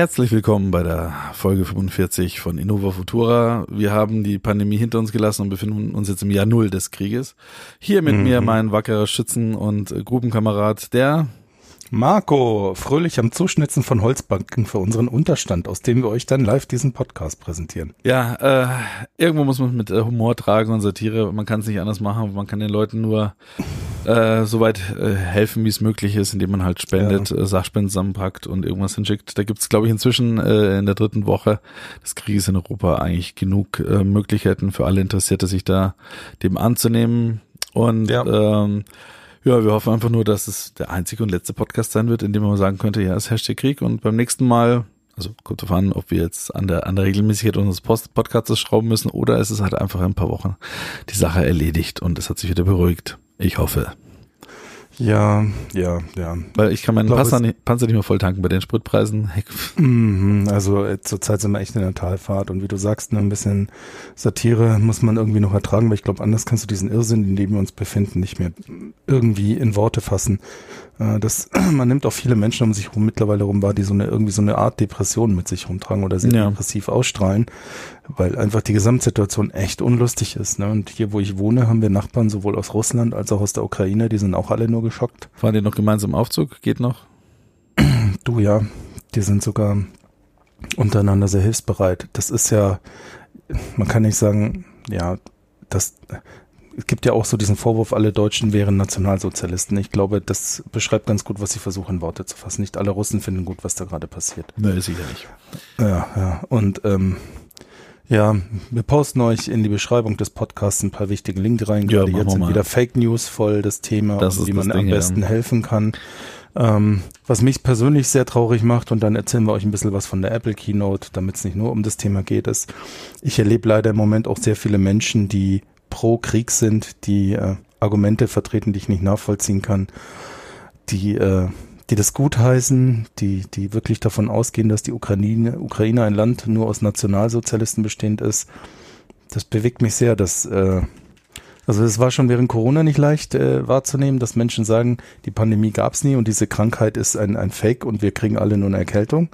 Herzlich willkommen bei der Folge 45 von Innova Futura. Wir haben die Pandemie hinter uns gelassen und befinden uns jetzt im Jahr Null des Krieges. Hier mit mhm. mir mein wackerer Schützen- und Gruppenkamerad, der Marco, fröhlich am Zuschnitzen von Holzbanken für unseren Unterstand, aus dem wir euch dann live diesen Podcast präsentieren. Ja, äh, irgendwo muss man mit äh, Humor tragen und Satire. Man kann es nicht anders machen. Man kann den Leuten nur äh, so weit äh, helfen, wie es möglich ist, indem man halt spendet, ja. äh, Sachspenden zusammenpackt und irgendwas hinschickt. Da gibt's, glaube ich, inzwischen äh, in der dritten Woche des Krieges in Europa eigentlich genug äh, Möglichkeiten für alle Interessierte, sich da dem anzunehmen. Und ja. ähm, ja, wir hoffen einfach nur, dass es der einzige und letzte Podcast sein wird, in dem man sagen könnte, ja, es herrscht hier Krieg und beim nächsten Mal, also kommt drauf an, ob wir jetzt an der, an der Regelmäßigkeit unseres Post Podcasts schrauben müssen oder es ist halt einfach in ein paar Wochen die Sache erledigt und es hat sich wieder beruhigt. Ich hoffe. Ja, ja, ja. Weil ich kann meinen Panzer nicht, Panzer nicht mehr voll tanken bei den Spritpreisen. Mhm, also äh, zurzeit sind wir echt in der Talfahrt und wie du sagst, ne, ein bisschen Satire muss man irgendwie noch ertragen, weil ich glaube, anders kannst du diesen Irrsinn, in dem wir uns befinden, nicht mehr irgendwie in Worte fassen. Äh, das, man nimmt auch viele Menschen um sich rum mittlerweile rum war, die so eine irgendwie so eine Art Depression mit sich rumtragen oder sehr ja. depressiv ausstrahlen weil einfach die Gesamtsituation echt unlustig ist. Ne? Und hier, wo ich wohne, haben wir Nachbarn sowohl aus Russland als auch aus der Ukraine, die sind auch alle nur geschockt. Fahren die noch gemeinsam Aufzug? Geht noch? Du ja, die sind sogar untereinander sehr hilfsbereit. Das ist ja, man kann nicht sagen, ja, das, es gibt ja auch so diesen Vorwurf, alle Deutschen wären Nationalsozialisten. Ich glaube, das beschreibt ganz gut, was sie versuchen, in Worte zu fassen. Nicht alle Russen finden gut, was da gerade passiert. Nee, sicher nicht. Ja, ja. Und ähm, ja, wir posten euch in die Beschreibung des Podcasts ein paar wichtige Links rein. Ja, Gerade jetzt sind wieder Fake News voll das Thema, das wie man Ding, am besten ja. helfen kann. Ähm, was mich persönlich sehr traurig macht, und dann erzählen wir euch ein bisschen was von der Apple Keynote, damit es nicht nur um das Thema geht, ist, ich erlebe leider im Moment auch sehr viele Menschen, die pro Krieg sind, die äh, Argumente vertreten, die ich nicht nachvollziehen kann, die äh, die das gutheißen, die, die wirklich davon ausgehen, dass die Ukraine, Ukraine ein Land nur aus Nationalsozialisten bestehend ist. Das bewegt mich sehr, dass, äh, also es war schon während Corona nicht leicht äh, wahrzunehmen, dass Menschen sagen, die Pandemie gab's nie und diese Krankheit ist ein, ein Fake und wir kriegen alle nur eine Erkältung.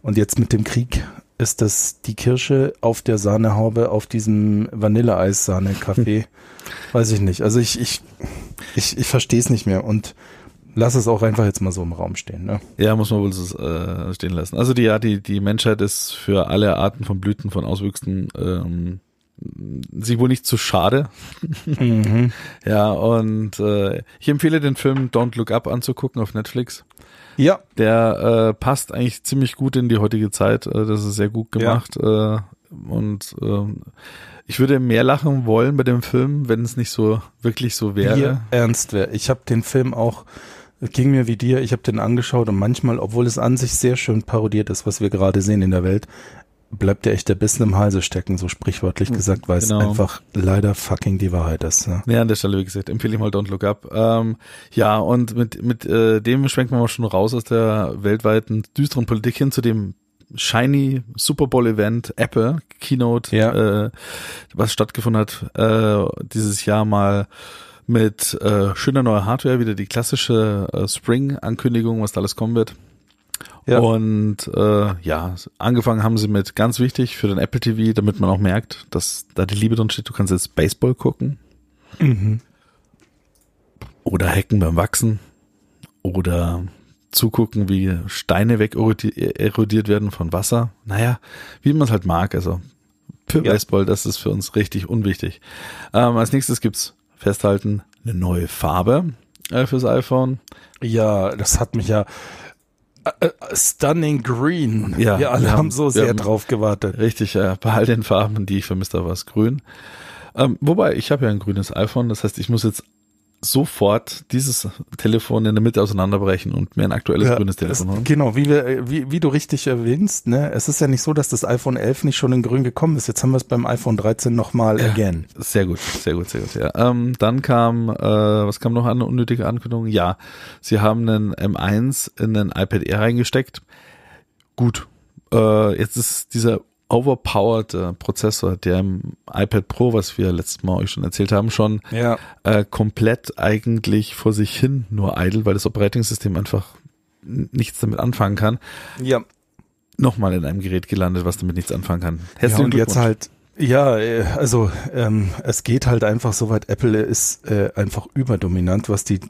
Und jetzt mit dem Krieg ist das die Kirsche auf der Sahnehaube auf diesem Vanilleeis-Sahne-Kaffee. Hm. Weiß ich nicht. Also ich, ich, ich, ich verstehe es nicht mehr. Und lass es auch einfach jetzt mal so im Raum stehen. Ne? Ja, muss man wohl so äh, stehen lassen. Also die, ja, die, die Menschheit ist für alle Arten von Blüten, von Auswüchsen ähm, sich wohl nicht zu schade. Mhm. ja, und äh, ich empfehle den Film Don't Look Up anzugucken auf Netflix. Ja. Der äh, passt eigentlich ziemlich gut in die heutige Zeit. Äh, das ist sehr gut gemacht. Ja. Äh, und äh, ich würde mehr lachen wollen bei dem Film, wenn es nicht so wirklich so wäre. Hier ernst wäre. Ich habe den Film auch es ging mir wie dir, ich habe den angeschaut und manchmal, obwohl es an sich sehr schön parodiert ist, was wir gerade sehen in der Welt, bleibt der echt der Bissen im Halse stecken, so sprichwörtlich hm, gesagt, weil genau. es einfach leider fucking die Wahrheit ist. Ja, ja an der Stelle, wie gesagt, empfehle ich mal Don't Look Up. Ähm, ja, und mit, mit äh, dem schwenkt man mal schon raus aus der weltweiten düsteren Politik hin zu dem shiny Super Bowl Event Apple Keynote, ja. äh, was stattgefunden hat äh, dieses Jahr mal mit äh, schöner neuer Hardware, wieder die klassische äh, Spring-Ankündigung, was da alles kommen wird. Ja. Und äh, ja, angefangen haben sie mit ganz wichtig für den Apple TV, damit man auch merkt, dass da die Liebe drin steht. Du kannst jetzt Baseball gucken. Mhm. Oder hacken beim Wachsen. Oder zugucken, wie Steine weg erodiert werden von Wasser. Naja, wie man es halt mag. Also für ja. Baseball, das ist für uns richtig unwichtig. Ähm, als nächstes gibt's festhalten, eine neue Farbe äh, fürs iPhone. Ja, das hat mich ja äh, äh Stunning Green. Ja, wir alle wir haben, haben, so sehr haben, drauf gewartet. Richtig, ja, bei all den Farben, die ich vermisst habe, war es grün. Ähm, wobei, ich habe ja ein grünes iPhone, das heißt, ich muss jetzt sofort dieses Telefon in der Mitte auseinanderbrechen und mir ein aktuelles Ja, grünes es, Telefon holen. genau, wie, wir, wie, wie du richtig erwähnst, ne, es ist ja nicht so, dass das iPhone 11 nicht schon in grün gekommen ist. Jetzt haben wir es beim iPhone 13 nochmal Ja. again. Sehr gut, sehr gut, sehr gut. Ja. Ähm, dann kam, äh, was kam noch an unnötige Ankündigung? Ja, sie haben einen M1 in einen iPad Air reingesteckt. Gut, äh, jetzt ist dieser overpowered äh, Prozessor, der im iPad Pro, was wir letztes Mal euch schon erzählt haben, schon Ja. äh, komplett eigentlich vor sich hin nur idle, weil das Operating-System einfach nichts damit anfangen kann. Ja. Nochmal in einem Gerät gelandet, was damit nichts anfangen kann. Ja, Herzlichen und jetzt halt, ja, äh, also ähm, es geht halt einfach so weit, Apple ist äh, einfach überdominant, was die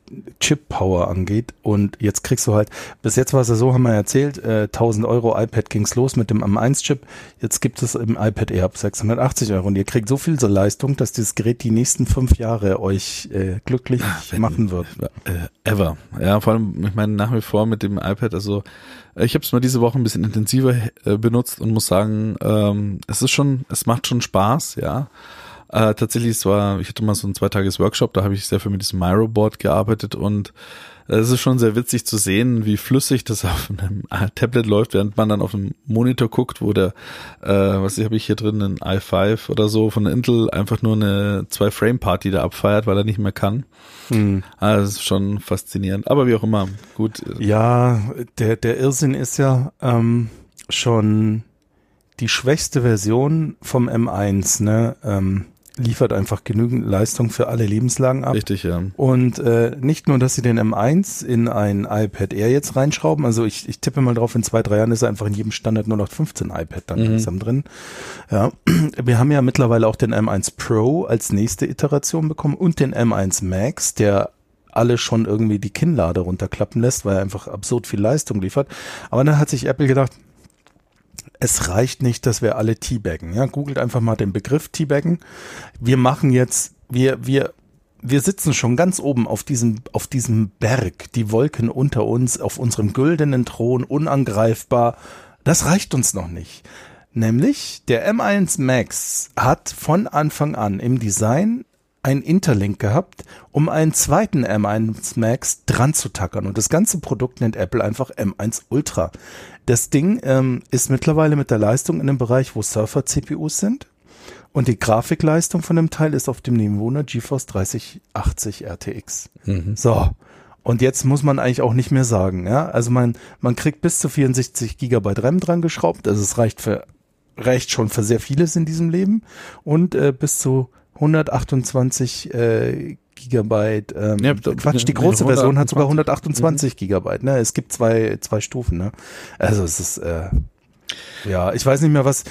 Chip-Power angeht und jetzt kriegst du halt, bis jetzt war es ja so, haben wir erzählt, äh, 1000 Euro iPad ging's los mit dem M1-Chip, jetzt gibt es im iPad Air ab 680 Euro und ihr kriegt so viel so Leistung, dass dieses Gerät die nächsten fünf Jahre euch äh, glücklich wenn- machen wird. äh, ever. Ja, vor allem, ich meine, nach wie vor mit dem iPad, also ich habe es mal diese Woche ein bisschen intensiver äh, benutzt und muss sagen, ähm, es ist schon, es macht schon Spaß, ja. Äh, tatsächlich, es war, ich hatte mal so ein zweitages Workshop, da habe ich sehr viel mit diesem Miro-Board gearbeitet und äh, es ist schon sehr witzig zu sehen, wie flüssig das auf einem Tablet läuft, während man dann auf dem Monitor guckt, wo der, äh, was habe ich hier drin, ein i5 oder so von Intel einfach nur eine Zwei-Frame-Party da abfeiert, weil er nicht mehr kann. Hm. Ah, das ist schon faszinierend. Aber wie auch immer, gut. Ja, der, der Irrsinn ist ja ähm, schon die schwächste Version vom M1, ne? Ähm, liefert einfach genügend Leistung für alle Lebenslagen ab. Richtig, ja. Und äh, nicht nur, dass sie den M1 in ein iPad Air jetzt reinschrauben, also ich, ich tippe mal drauf, in zwei, drei Jahren ist er einfach in jedem Standard nur noch 15 iPad dann Mhm. langsam drin. Ja, wir haben ja mittlerweile auch den M1 Pro als nächste Iteration bekommen und den M1 Max, der alle schon irgendwie die Kinnlade runterklappen lässt, weil er einfach absurd viel Leistung liefert. Aber dann hat sich Apple gedacht, es reicht nicht, dass wir alle teabaggen. Ja, googelt einfach mal den Begriff teabaggen. Wir machen jetzt, wir, wir, wir sitzen schon ganz oben auf diesem, auf diesem Berg, die Wolken unter uns, auf unserem güldenen Thron, unangreifbar. Das reicht uns noch nicht. Nämlich der M1 Max hat von Anfang an im Design ein Interlink gehabt, um einen zweiten M1 Max dran zu tackern. Und das ganze Produkt nennt Apple einfach M1 Ultra. Das Ding ähm, ist mittlerweile mit der Leistung in dem Bereich, wo Surfer-CPUs sind. Und die Grafikleistung von dem Teil ist auf dem Niveau einer GeForce 3080 RTX. Mhm. So. Und jetzt muss man eigentlich auch nicht mehr sagen, ja. Also man, man kriegt bis zu 64 Gigabyte RAM dran geschraubt. Also es reicht für, reicht schon für sehr vieles in diesem Leben. Und äh, bis zu 128 äh, Gigabyte. Ähm, Ja, Quatsch, die große Version hat sogar 128. 128 Gigabyte. Ne? Es gibt zwei, zwei Stufen. Ne? Also es ist, äh, ja, ich weiß nicht mehr was.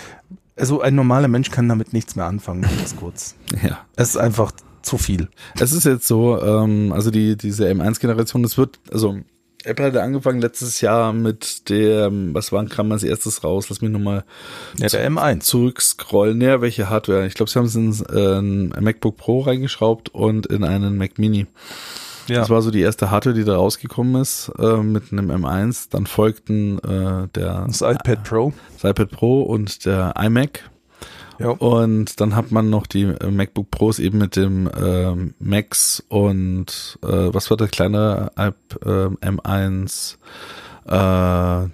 Also ein normaler Mensch kann damit nichts mehr anfangen, ganz kurz. Ja. Es ist einfach zu viel. Es ist jetzt so, ähm, also die, diese M1-Generation, das wird, also Apple hatte angefangen letztes Jahr mit dem, was war, kam als erstes raus? Lass mich nochmal Ja, der M1. zurückscrollen. Näher, welche Hardware? Ich glaube, sie haben es in äh, ein MacBook Pro reingeschraubt und in einen Mac Mini. Ja. Das war so die erste Hardware, die da rausgekommen ist, äh, mit einem M1. Dann folgten äh, der Das iPad Pro. das iPad Pro und der iMac. Ja. Und dann hat man noch die äh, MacBook Pros eben mit dem ähm, Max und äh, was war der kleine App ähm, M1? Äh,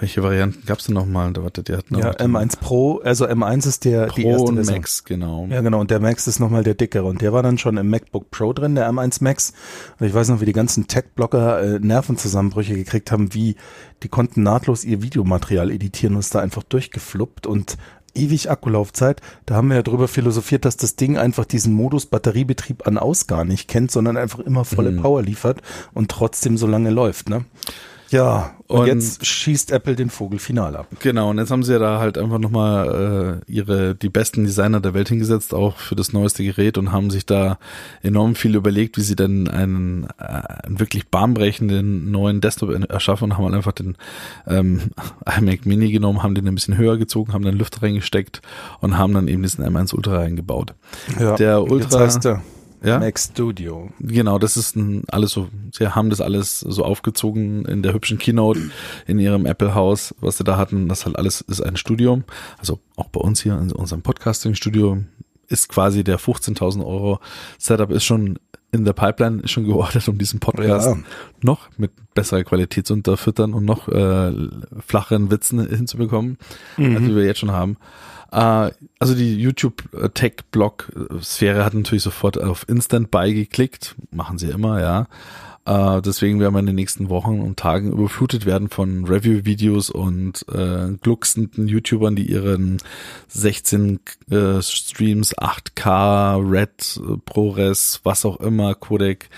welche Varianten gab's denn nochmal? Da warte, die hatten Ja, auch den M1 Pro, also M1 ist der die Pro erste und Version. Max, genau. Ja, genau. Und der Max ist nochmal der dickere. Und der war dann schon im MacBook Pro drin, der M1 Max. Und ich weiß noch, wie die ganzen Tech-Blogger äh, Nervenzusammenbrüche gekriegt haben, wie die konnten nahtlos ihr Videomaterial editieren und ist da einfach durchgefluppt und ewig Akkulaufzeit. Da haben wir ja drüber philosophiert, dass das Ding einfach diesen Modus Batteriebetrieb an aus gar nicht kennt, sondern einfach immer volle Mhm. Power liefert und trotzdem so lange läuft, ne? Ja, und, Und- jetzt schießt Apple den Vogel final ab. Genau, und jetzt haben sie ja da halt einfach nochmal äh, ihre die besten Designer der Welt hingesetzt, auch für das neueste Gerät und haben sich da enorm viel überlegt, wie sie denn einen, äh, einen wirklich bahnbrechenden neuen Desktop erschaffen und haben halt einfach den ähm, iMac Mini genommen, haben den ein bisschen höher gezogen, haben dann Lüfter reingesteckt und haben dann eben diesen M1 Ultra reingebaut. Ja, Der und jetzt Ultra- heißt der Ja, Mac Studio. Genau, das ist ein, alles so, sie haben das alles so aufgezogen in der hübschen Keynote in ihrem Apple-Haus, was sie da hatten. Das halt alles ist ein Studio. Also auch bei uns hier in unserem Podcasting-Studio ist quasi der 15.000 Euro Setup ist schon in der Pipeline schon geordert, um diesen Podcast Ja. noch mit besserer Qualität zu unterfüttern und noch äh, flacheren Witzen hinzubekommen, als die wir jetzt schon haben. Äh, also die YouTube-Tech-Blog-Sphäre hat natürlich sofort auf Instant Buy geklickt, machen sie immer, ja. Äh, deswegen werden wir in den nächsten Wochen und Tagen überflutet werden von Review-Videos und äh, glucksenden YouTubern, die ihren 16 äh, Streams, 8K, Red, äh, ProRes, was auch immer, Codec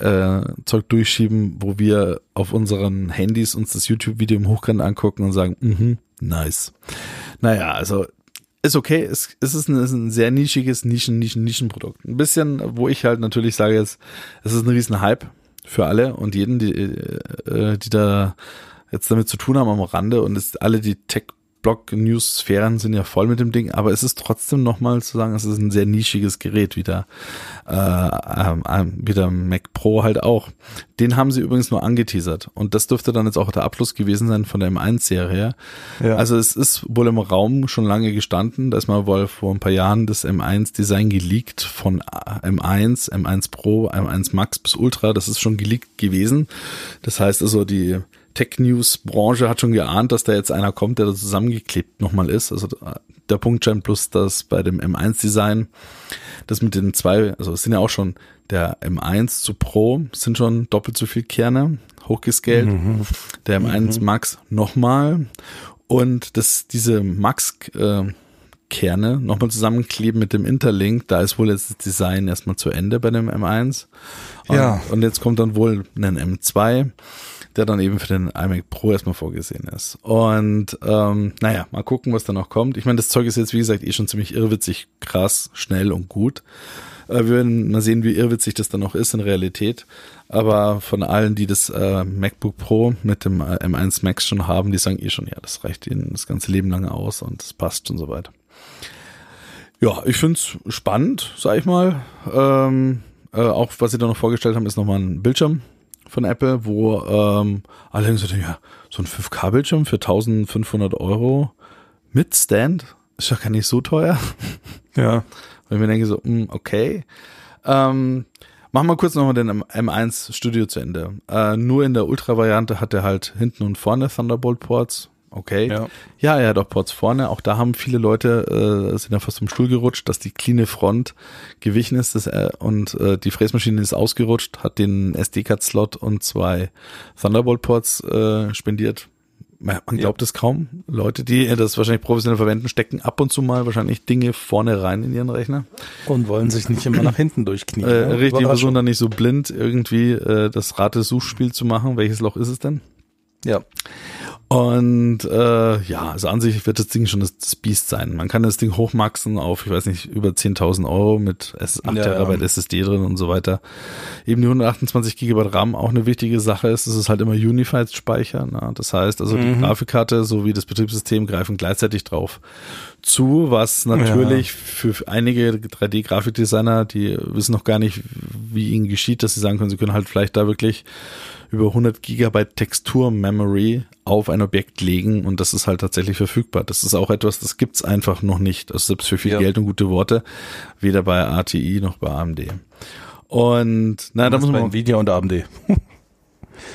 äh, Zeug durchschieben, wo wir auf unseren Handys uns das YouTube-Video im Hochkant angucken und sagen, mhm, nice. Naja, also ist okay, es, es ist, ein, es ist ein sehr nischiges Nischen, Nischen, Nischenprodukt. Ein bisschen, wo ich halt natürlich sage jetzt, es ist ein riesen Hype für alle und jeden, die, äh, die da jetzt damit zu tun haben am Rande und es, alle die Tech-Blog-News-Sphären sind ja voll mit dem Ding, aber es ist trotzdem nochmal zu sagen, es ist ein sehr nischiges Gerät, wie der, äh, ähm, wie der Mac Pro halt auch. Den haben sie übrigens nur angeteasert und das dürfte dann jetzt auch der Abschluss gewesen sein von der M1-Serie. Ja. Also es ist wohl im Raum schon lange gestanden, da ist mal wohl vor ein paar Jahren das M1-Design geleakt von M1, M1 Pro, M1 Max bis Ultra, das ist schon geleakt gewesen. Das heißt also, die Tech-News-Branche hat schon geahnt, dass da jetzt einer kommt, der da zusammengeklebt nochmal ist. Also der Punktschein plus das bei dem M1-Design, das mit den zwei, also es sind ja auch schon der M1 zu Pro, sind schon doppelt so viel Kerne, hochgescaled. Der M1 Max nochmal. Und das, diese Max, äh, Kerne nochmal zusammenkleben mit dem Interlink. Da ist wohl jetzt das Design erstmal zu Ende bei dem M1. Und, Ja. und jetzt kommt dann wohl ein M2, der dann eben für den iMac Pro erstmal vorgesehen ist. Und ähm, naja, mal gucken, was da noch kommt. Ich meine, das Zeug ist jetzt, wie gesagt, eh schon ziemlich irrwitzig, krass, schnell und gut. Äh, wir werden mal sehen, wie irrwitzig das dann noch ist in Realität. Aber von allen, die das äh, MacBook Pro mit dem äh, M1 Max schon haben, die sagen eh schon, ja, das reicht ihnen das ganze Leben lang aus und das passt und so weiter. Ja, ich find's spannend, sag ich mal. Ähm, äh, auch was sie da noch vorgestellt haben, ist nochmal ein Bildschirm von Apple, wo ähm, alle denken so, ja, so ein 5K-Bildschirm für 1500 Euro mit Stand ist doch gar nicht so teuer. Ja. Und ich mir denke so, mh, okay. Ähm, machen wir kurz nochmal den M- M1 Studio zu Ende. Äh, nur in der Ultra-Variante hat er halt hinten und vorne Thunderbolt-Ports. Okay. Ja. ja, er hat auch Ports vorne. Auch da haben viele Leute, äh, sind ja fast vom Stuhl gerutscht, dass die cleane Front gewichen ist das, äh, und äh, die Fräsmaschine ist ausgerutscht, hat den SD-Card-Slot und zwei Thunderbolt-Ports äh, spendiert. Man glaubt es kaum. Leute, die das wahrscheinlich professionell verwenden, stecken ab und zu mal wahrscheinlich Dinge vorne rein in ihren Rechner. Und wollen sich nicht immer nach hinten durchknien. Äh, ne? richtig, versuchen dann nicht so blind irgendwie äh, das Rate-Suchspiel zu machen. Welches Loch ist es denn? Ja. Und äh, ja, also an sich wird das Ding schon das, Biest sein. Man kann das Ding hochmaxen auf, ich weiß nicht, über 10.000 Euro mit S 8 Ja, Terabyte ja. SSD drin und so weiter. Eben die 128 Gigabyte RAM auch eine wichtige Sache ist. Es ist halt immer Unified Speicher. Ne? Das heißt also, die Grafikkarte sowie das Betriebssystem greifen gleichzeitig drauf zu, was natürlich für einige 3D-Grafikdesigner, die wissen noch gar nicht, wie ihnen geschieht, dass sie sagen können, sie können halt vielleicht da wirklich über 100 Gigabyte Textur-Memory auf ein Objekt legen und das ist halt tatsächlich verfügbar. Das ist auch etwas, das gibt's einfach noch nicht. Also selbst für viel Ja. Geld und gute Worte, weder bei ATI noch bei AMD. Und na, da muss man Nvidia und AMD.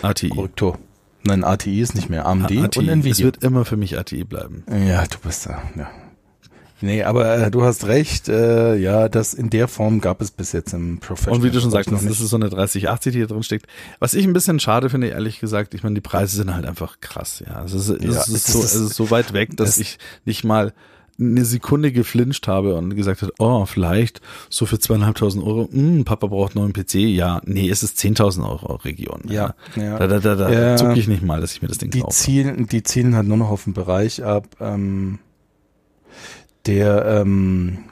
ATI. Korrektur. Nein, ATI ist nicht mehr AMD ATI. und Es Nvidia. wird immer für mich ATI bleiben. Ja, du bist da, ja. Nee, aber äh, du hast recht, äh, ja, das in der Form gab es bis jetzt im Professional. Und wie du schon sagst, das ist so eine 3080, die hier drin steckt. Was ich ein bisschen schade finde, ehrlich gesagt, ich meine, die Preise sind halt einfach krass, ja. Es ist, es Ja, ist, es so, ist- es ist so weit weg, dass ich nicht mal eine Sekunde geflincht habe und gesagt hat, oh, vielleicht so für zweieinhalbtausend Euro, hm, Papa braucht einen PC. Ja, nee, es ist 10.000 Euro Region. Ja, ja. Da, da, da, da Ja. zucke ich nicht mal, dass ich mir das Ding die kaufe. zielen, die zielen halt nur noch auf den Bereich ab, ähm, der ähm,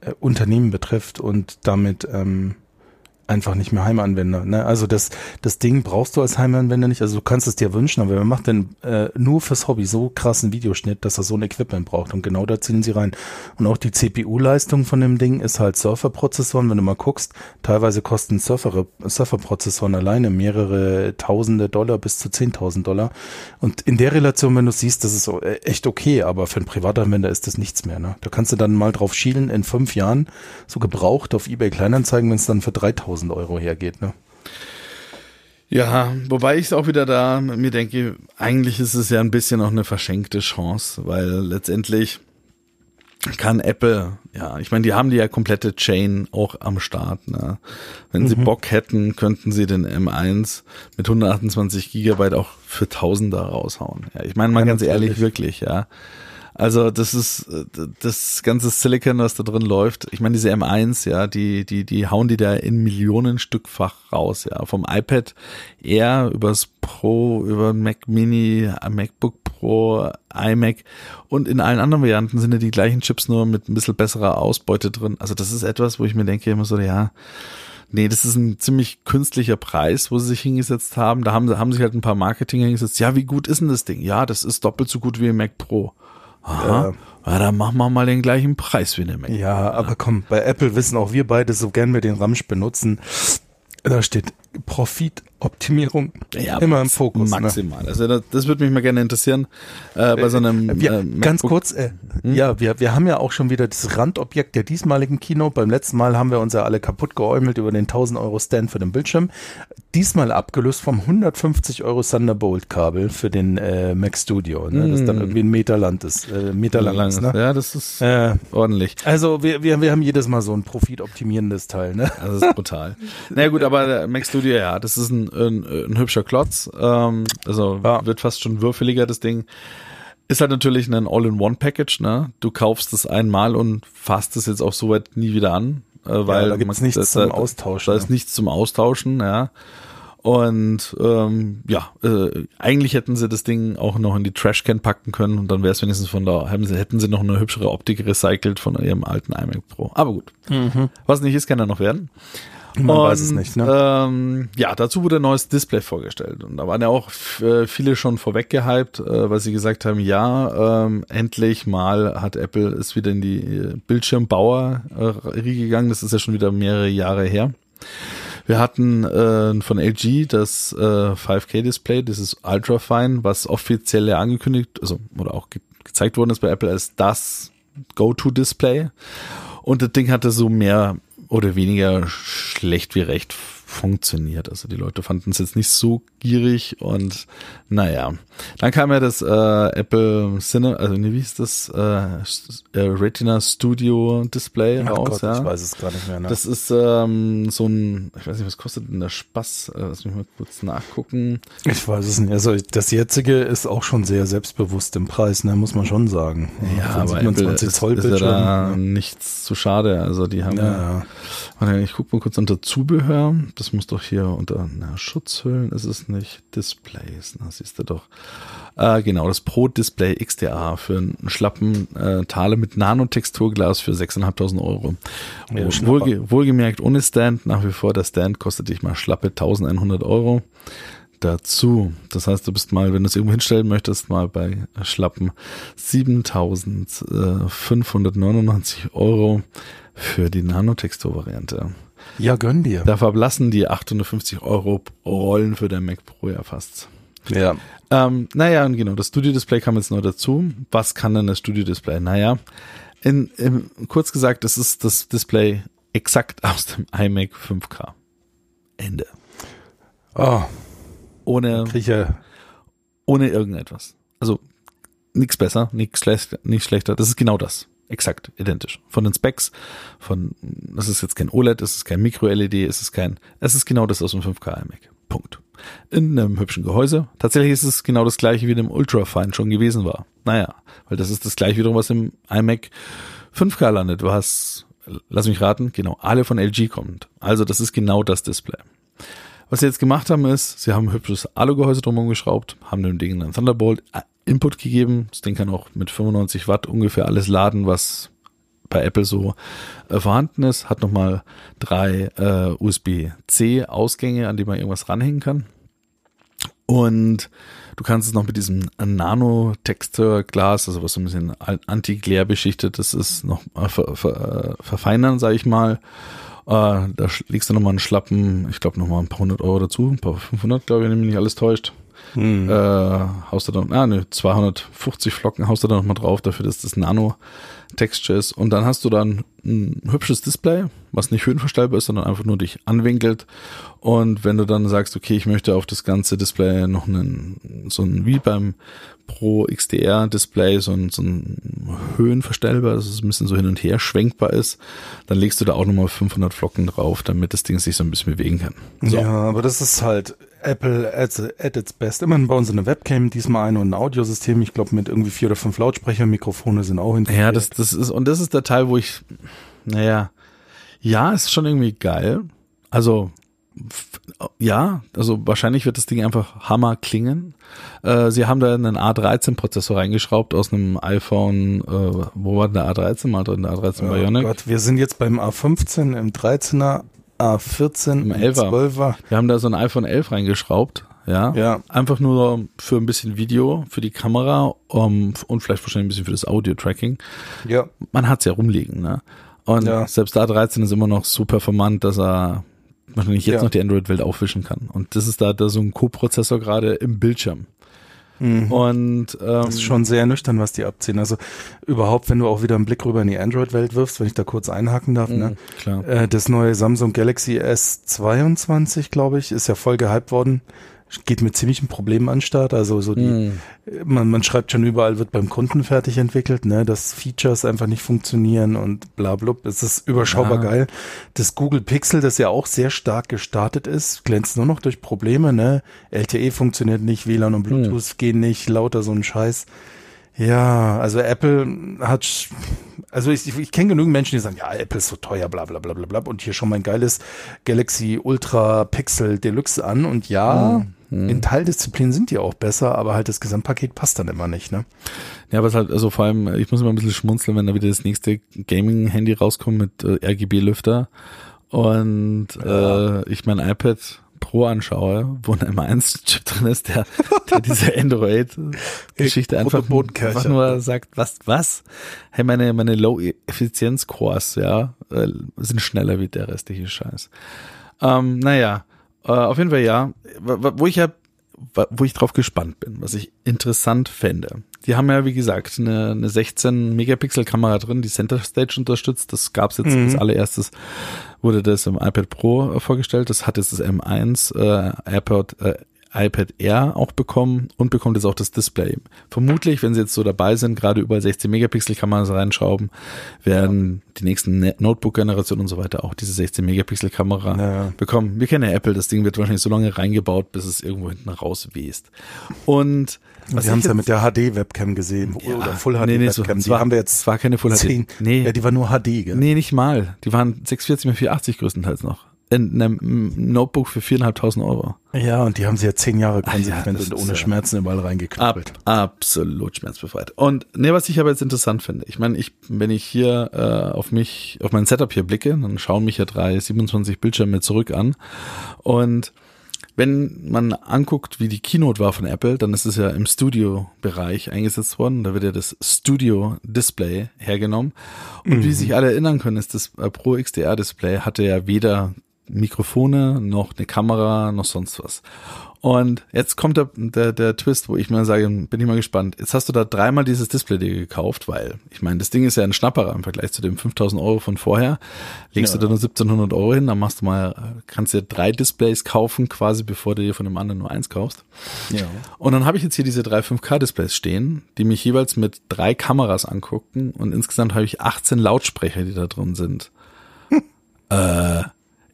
äh, Unternehmen betrifft und damit ähm, einfach nicht mehr Heimanwender. Ne? Also das, das Ding brauchst du als Heimanwender nicht. Also du kannst es dir wünschen, aber wer macht denn äh, nur fürs Hobby so krassen Videoschnitt, dass er so ein Equipment braucht? Und genau da zielen sie rein. Und auch die CPU-Leistung von dem Ding ist halt Surferprozessoren. Wenn du mal guckst, teilweise kosten Surfer, Surferprozessoren alleine mehrere Tausende Dollar bis zu 10.000 Dollar. Und in der Relation, wenn du siehst, das ist äh, echt okay, aber für einen Privatanwender ist das nichts mehr. Ne? Da kannst du dann mal drauf schielen in fünf Jahren, so gebraucht auf eBay Kleinanzeigen, wenn es dann für 3.000 1000 Euro hergeht. Ne? Ja, wobei ich es auch wieder da mir denke, eigentlich ist es ja ein bisschen auch eine verschenkte Chance, weil letztendlich kann Apple, ja, ich meine, die haben die ja komplette Chain auch am Start. Ne? Wenn sie Mhm. Bock hätten, könnten sie den M1 mit 128 Gigabyte auch für Tausender raushauen. Ja, ich meine mal Ja, ganz ehrlich, natürlich. wirklich, ja. Also das ist das ganze Silicon, was da drin läuft. Ich meine, diese M1, ja, die die die hauen die da in Millionen Stückfach raus, ja, vom iPad Air übers Pro, über Mac Mini, MacBook Pro, iMac und in allen anderen Varianten sind ja die gleichen Chips nur mit ein bisschen besserer Ausbeute drin. Also das ist etwas, wo ich mir denke immer so, ja, Nee, das ist ein ziemlich künstlicher Preis, wo sie sich hingesetzt haben. Da haben, sie- haben sich halt ein paar Marketing hingesetzt. Ja, wie gut ist denn das Ding? Ja, das ist doppelt so gut wie ein Mac Pro. Aha. Ja, dann machen wir mal den gleichen Preis wie der Mac. Ja, aber komm, bei Apple wissen auch wir beide, so gern wir den Ramsch benutzen, da steht Profitoptimierung Ja, immer im Fokus. Ne? Maximal. Also das, das würde mich mal gerne interessieren. Äh, bei so einem Wir, äh, ganz MacBook- kurz, äh, ja, wir, wir haben ja auch schon wieder das Randobjekt der diesmaligen Kino. Beim letzten Mal haben wir uns ja alle kaputt geäumelt über den 1000 Euro Stand für den Bildschirm. Diesmal abgelöst vom 150 Euro Thunderbolt Kabel für den äh, Mac Studio, ne? das dann irgendwie ein Meter lang ist. Äh, Meter lang ist ne? Ja, das ist äh, ordentlich. also wir, wir, wir haben jedes Mal so ein profitoptimierendes Teil. Ne? Das ist brutal. naja gut, aber Mac Studio, ja, das ist ein, ein, ein hübscher Klotz. Ähm, also Ja. wird fast schon würfeliger, das Ding. Ist halt natürlich ein All-in-One-Package, ne? Du kaufst es einmal und fasst es jetzt auch soweit nie wieder an. Äh, weil da gibt's man- nichts da- zum Austauschen, Da ist nichts zum Austauschen, ja. Und ähm, ja, äh, eigentlich hätten sie das Ding auch noch in die Trashcan packen können und dann wäre es wenigstens von da, haben sie, hätten sie noch eine hübschere Optik recycelt von ihrem alten iMac Pro. Aber gut. Was nicht ist, kann ja noch werden. Man und, weiß es nicht. Ne? Ähm, ja, dazu wurde ein neues Display vorgestellt. Und da waren ja auch äh, viele schon vorweg gehypt, äh, weil sie gesagt haben, ja, ähm, endlich mal hat Apple ist wieder in die äh, Bildschirmbauer-Riege gegangen. Das ist ja schon wieder mehrere Jahre her. Wir hatten äh, von LG das äh, 5K-Display, dieses Ultrafine, was offiziell ja angekündigt, also oder auch ge gezeigt worden ist bei Apple als das Go-To-Display. Und das Ding hatte so mehr oder weniger schlecht wie recht funktioniert. Also die Leute fanden es jetzt nicht so gierig und naja. Dann kam ja das äh, Apple Cine, also nee, wie hieß das? Äh, äh, Retina Studio Display Ach raus, Gott, ja. ich weiß es gar nicht mehr. Ne? Das ist ähm, so ein, ich weiß nicht, was kostet denn der Spaß? Äh, lass mich mal kurz nachgucken. ich weiß es nicht. Also das jetzige ist auch schon sehr selbstbewusst im Preis, ne? muss man schon sagen. Von 27 ist, Zoll ist ja Bildschirm. da nichts zu schade. Also die haben Ja, ja, ja. ich guck mal kurz unter Zubehör. Das muss doch hier unter na, Schutzhüllen ist es nicht. Displays, na, siehst du doch. Äh, genau, das Pro Display XDA für einen schlappen äh, Taler mit Nanotexturglas für 6.500 Euro. Schnapper. wohlge wohlgemerkt ohne Stand. Nach wie vor, der Stand kostet dich mal schlappe 1.100 Euro dazu. Das heißt, du bist mal, wenn du es irgendwo hinstellen möchtest, mal bei schlappen 7.599 Euro für die Nanotextur-Variante. ja, gönn dir. Da verblassen die 850 Euro Rollen für den Mac Pro ja fast. Ja. Ähm, naja, und genau, das Studio-Display kam jetzt noch dazu. Was kann denn das Studio-Display? Naja, in, in, kurz gesagt, das ist das Display exakt aus dem iMac 5K. Ende. Oh, Ohne, ja ohne irgendetwas. Also nichts besser, nichts schlecht, nicht schlechter. Das ist genau das. Exakt, identisch. Von den Specs, von, das ist jetzt kein OLED, es ist kein Micro-LED, es ist kein, es ist genau das aus dem 5K iMac. Punkt. In einem hübschen Gehäuse. Tatsächlich ist es genau das gleiche, wie dem Ultrafine schon gewesen war. Naja, weil das ist das gleiche wiederum, was im iMac 5K landet. Hast, lass mich raten, genau, alle von LG kommt. Also das ist genau das Display. Was sie jetzt gemacht haben, ist, sie haben ein hübsches Alugehäuse drumherum geschraubt, haben dem Ding einen Thunderbolt äh, Input gegeben. Das Ding kann auch mit 95 Watt ungefähr alles laden, was bei Apple so äh, vorhanden ist. Hat nochmal drei äh, USB-C Ausgänge, an die man irgendwas ranhängen kann. Und du kannst es noch mit diesem Nano-Texture-Glas, also was so ein bisschen anti-glare beschichtet ist, ist noch äh, ver, ver, äh, verfeinern, sage ich mal. Äh, da legst du nochmal einen schlappen, ich glaube nochmal ein paar hundert Euro dazu, ein paar 500, glaube ich, wenn mich nicht alles täuscht. Äh, haust du dann, ah ne, 250 Flocken haust du dann nochmal drauf, dafür, dass das Nano Texture ist. Und dann hast du dann ein hübsches Display, was nicht höhenverstellbar ist, sondern einfach nur dich anwinkelt. Und wenn du dann sagst, okay, ich möchte auf das ganze Display noch einen, so ein, wie beim Pro XDR Display, so ein, so ein höhenverstellbar, dass es ein bisschen so hin und her schwenkbar ist, dann legst du da auch nochmal 500 Flocken drauf, damit das Ding sich so ein bisschen bewegen kann. So. Ja, aber das ist halt Apple at, at its best. Immerhin bauen sie eine Webcam diesmal ein und ein Audiosystem. Ich glaube, mit irgendwie vier oder fünf Lautsprecher, Mikrofone sind auch hinterher. Ja, das, das ist, und das ist der Teil, wo ich, naja, ja, ist schon irgendwie geil. Also, ja, also wahrscheinlich wird das Ding einfach Hammer klingen. Äh, sie haben da einen A13-Prozessor reingeschraubt aus einem iPhone, äh, wo war denn der A13 mal drin? Der A13 Oh Bionic. Gott, wir sind jetzt beim A15, im 13er, A14, Im im 11er. 12er. Wir haben da so ein iPhone 11 reingeschraubt, ja. Ja. Einfach nur für ein bisschen Video, für die Kamera um, und vielleicht wahrscheinlich ein bisschen für das Audio-Tracking. Ja. Man hat's ja rumliegen, ne? Und Ja. selbst der A13 ist immer noch so performant, dass er wahrscheinlich jetzt Ja. noch die Android-Welt aufwischen kann. Und das ist da, da so ein Co-Prozessor gerade im Bildschirm. Und ähm, Das ist schon sehr nüchtern, was die abziehen. Also überhaupt, wenn du auch wieder einen Blick rüber in die Android-Welt wirfst, wenn ich da kurz einhaken darf, ne? Mhm, klar. Äh, das neue Samsung Galaxy S22, glaube ich, ist ja voll gehypt worden. Geht mit ziemlichen Problemen an Start. Also so die, Mhm. man, man schreibt schon überall, wird beim Kunden fertig entwickelt, ne, dass Features einfach nicht funktionieren und bla blub. Es ist überschaubar Ja. geil. Das Google Pixel, das ja auch sehr stark gestartet ist, glänzt nur noch durch Probleme, ne? LTE funktioniert nicht, WLAN und Bluetooth gehen nicht, lauter so ein Scheiß. Ja, also Apple hat, also ich, ich, kenne genügend Menschen, die sagen, ja, Apple ist so teuer, bla bla bla bla bla und hier schon mein geiles Galaxy Ultra Pixel Deluxe an und ja, in Teildisziplinen sind die auch besser, aber halt das Gesamtpaket passt dann immer nicht, ne? Ja, aber es halt, also vor allem, ich muss immer ein bisschen schmunzeln, wenn da wieder das nächste Gaming-Handy rauskommt mit äh, RGB-Lüfter und äh, ich mein iPad Pro anschaue, wo ein M1-Chip drin ist, der, der diese Android-Geschichte einfach, einfach nur sagt, was, was? Hey, meine, meine Low-Effizienz-Cores, ja, äh, sind schneller wie der restliche Scheiß. Ähm, naja, äh, auf jeden Fall ja. Wo ich ja, wo ich drauf gespannt bin, was ich interessant fände. Die haben ja, wie gesagt, eine, eine 16 Megapixel Kamera drin, die Center Stage unterstützt. Das gab's jetzt als allererstes, wurde das im iPad Pro vorgestellt. Das hat jetzt das M1 äh, iPad, äh, iPad Air auch bekommen und bekommt jetzt auch das Display. Vermutlich, wenn sie jetzt so dabei sind, gerade über 16 Megapixel Kameras reinschrauben, werden die nächsten Ne- Notebook-Generationen und so weiter auch diese 16 Megapixel Kamera Ja. bekommen. Wir kennen ja Apple, das Ding wird wahrscheinlich so lange reingebaut, bis es irgendwo hinten raus west. Und was wir haben es ja mit der HD-Webcam gesehen, oder Full nee, nee, so, HD-Webcam. es die war- haben wir jetzt es war keine Full HD. zehn. Nee. Ja, die war nur HD, gell? Nee, nicht mal. Die waren 640 mit 480 größtenteils noch. In einem Notebook für 4.500 Euro. Ja, und die haben sie ja zehn Jahre ja, konsequent das und ohne ja- Schmerzen überall Ab, reingeknüppelt. absolut schmerzbefreit. Und ne, was ich aber jetzt interessant finde, ich meine, ich, wenn ich hier äh, auf mich, auf mein Setup hier blicke, dann schauen mich ja drei 27 Bildschirme zurück an. Und wenn man anguckt, wie die Keynote war von Apple, dann ist es ja im Studio-Bereich eingesetzt worden. Da wird ja das Studio-Display hergenommen. Und wie sich alle erinnern können, ist das äh, Pro XDR-Display hatte ja weder Mikrofone, noch eine Kamera, noch sonst was. Und jetzt kommt der, der, der Twist, wo ich mir sage, bin ich mal gespannt. Jetzt hast du da dreimal dieses Display dir gekauft, weil ich meine, das Ding ist ja ein Schnapperer im Vergleich zu dem 5000 Euro von vorher. Legst Ja. du da nur 1700 Euro hin, dann machst du mal, kannst dir drei Displays kaufen, quasi bevor du dir von dem anderen nur eins kaufst. Ja. Und dann habe ich jetzt hier diese drei 5K-Displays stehen, die mich jeweils mit drei Kameras angucken und insgesamt habe ich 18 Lautsprecher, die da drin sind. äh,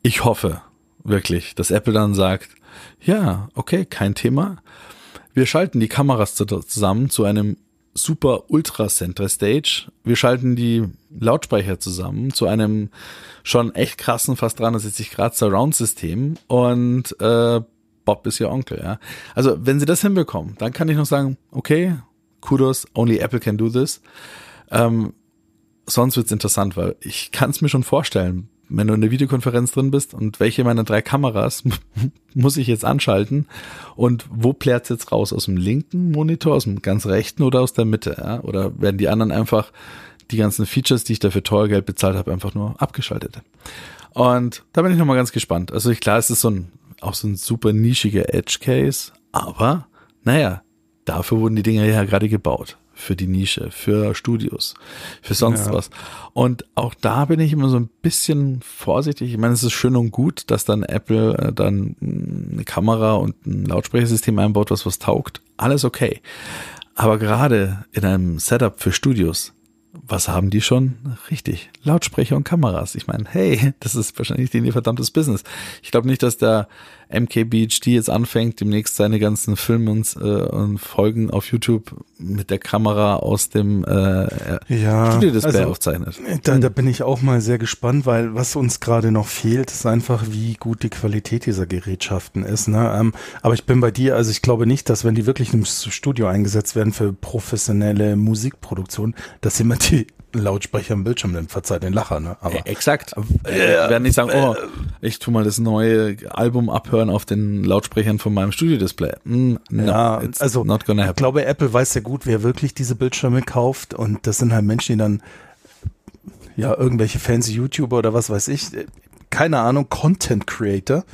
ich hoffe wirklich, dass Apple dann sagt, ja, okay, kein Thema. Wir schalten die Kameras zu- zusammen zu einem super Ultra Center Stage. Wir schalten die Lautsprecher zusammen zu einem schon echt krassen, fast 360 Grad Surround System und äh, Bob ist ihr Onkel, ja. Also, wenn sie das hinbekommen, dann kann ich noch sagen, okay, Kudos, only Apple can do this. Ähm, sonst wird's interessant, weil ich kann es mir schon vorstellen, wenn du in der Videokonferenz drin bist und welche meiner drei Kameras muss ich jetzt anschalten und wo plärt's jetzt raus? Aus dem linken Monitor, aus dem ganz rechten oder aus der Mitte? Ja? Oder werden die anderen einfach die ganzen Features, die ich dafür teuer Geld bezahlt habe, einfach nur abgeschaltet? Und da bin ich nochmal ganz gespannt. Also ich, klar, es ist so ein, auch so ein super nischiger Edge-Case, aber Naja, dafür wurden die Dinger ja gerade gebaut. Für die Nische, für Studios, für sonst Ja. was. Und auch da bin ich immer so ein bisschen vorsichtig. Ich meine, es ist schön und gut, dass dann Apple äh, dann mh, eine Kamera und ein Lautsprechersystem einbaut, was was taugt. Alles okay. Aber gerade in einem Setup für Studios, was haben die schon? Richtig, Lautsprecher und Kameras. Ich meine, hey, das ist wahrscheinlich denen ihr verdammtes Business. Ich glaube nicht, dass der MKBHD jetzt anfängt, demnächst seine ganzen Filme und, äh, und Folgen auf YouTube mit der Kamera aus dem äh, Ja, Studiodisplay also- aufzeichnet. Da, da bin ich auch mal sehr gespannt, weil was uns gerade noch fehlt, ist einfach, wie gut die Qualität dieser Gerätschaften ist. Ne? Ähm, aber ich bin bei dir, also ich glaube nicht, dass wenn die wirklich im Studio eingesetzt werden für professionelle Musikproduktion, dass jemand die Lautsprecher im Bildschirm nimmt. Verzeiht den Lacher, ne? Aber Äh, Exakt. Ich werde nicht sagen, oh, ich tu mal das neue Album abhören auf den Lautsprechern von meinem Studiodisplay. Mm, no, ja, also not gonna ich glaube, Apple weiß ja gut, wer wirklich diese Bildschirme kauft und das sind halt Menschen, die dann ja irgendwelche fancy YouTuber oder was weiß ich, äh, keine Ahnung, Content Creator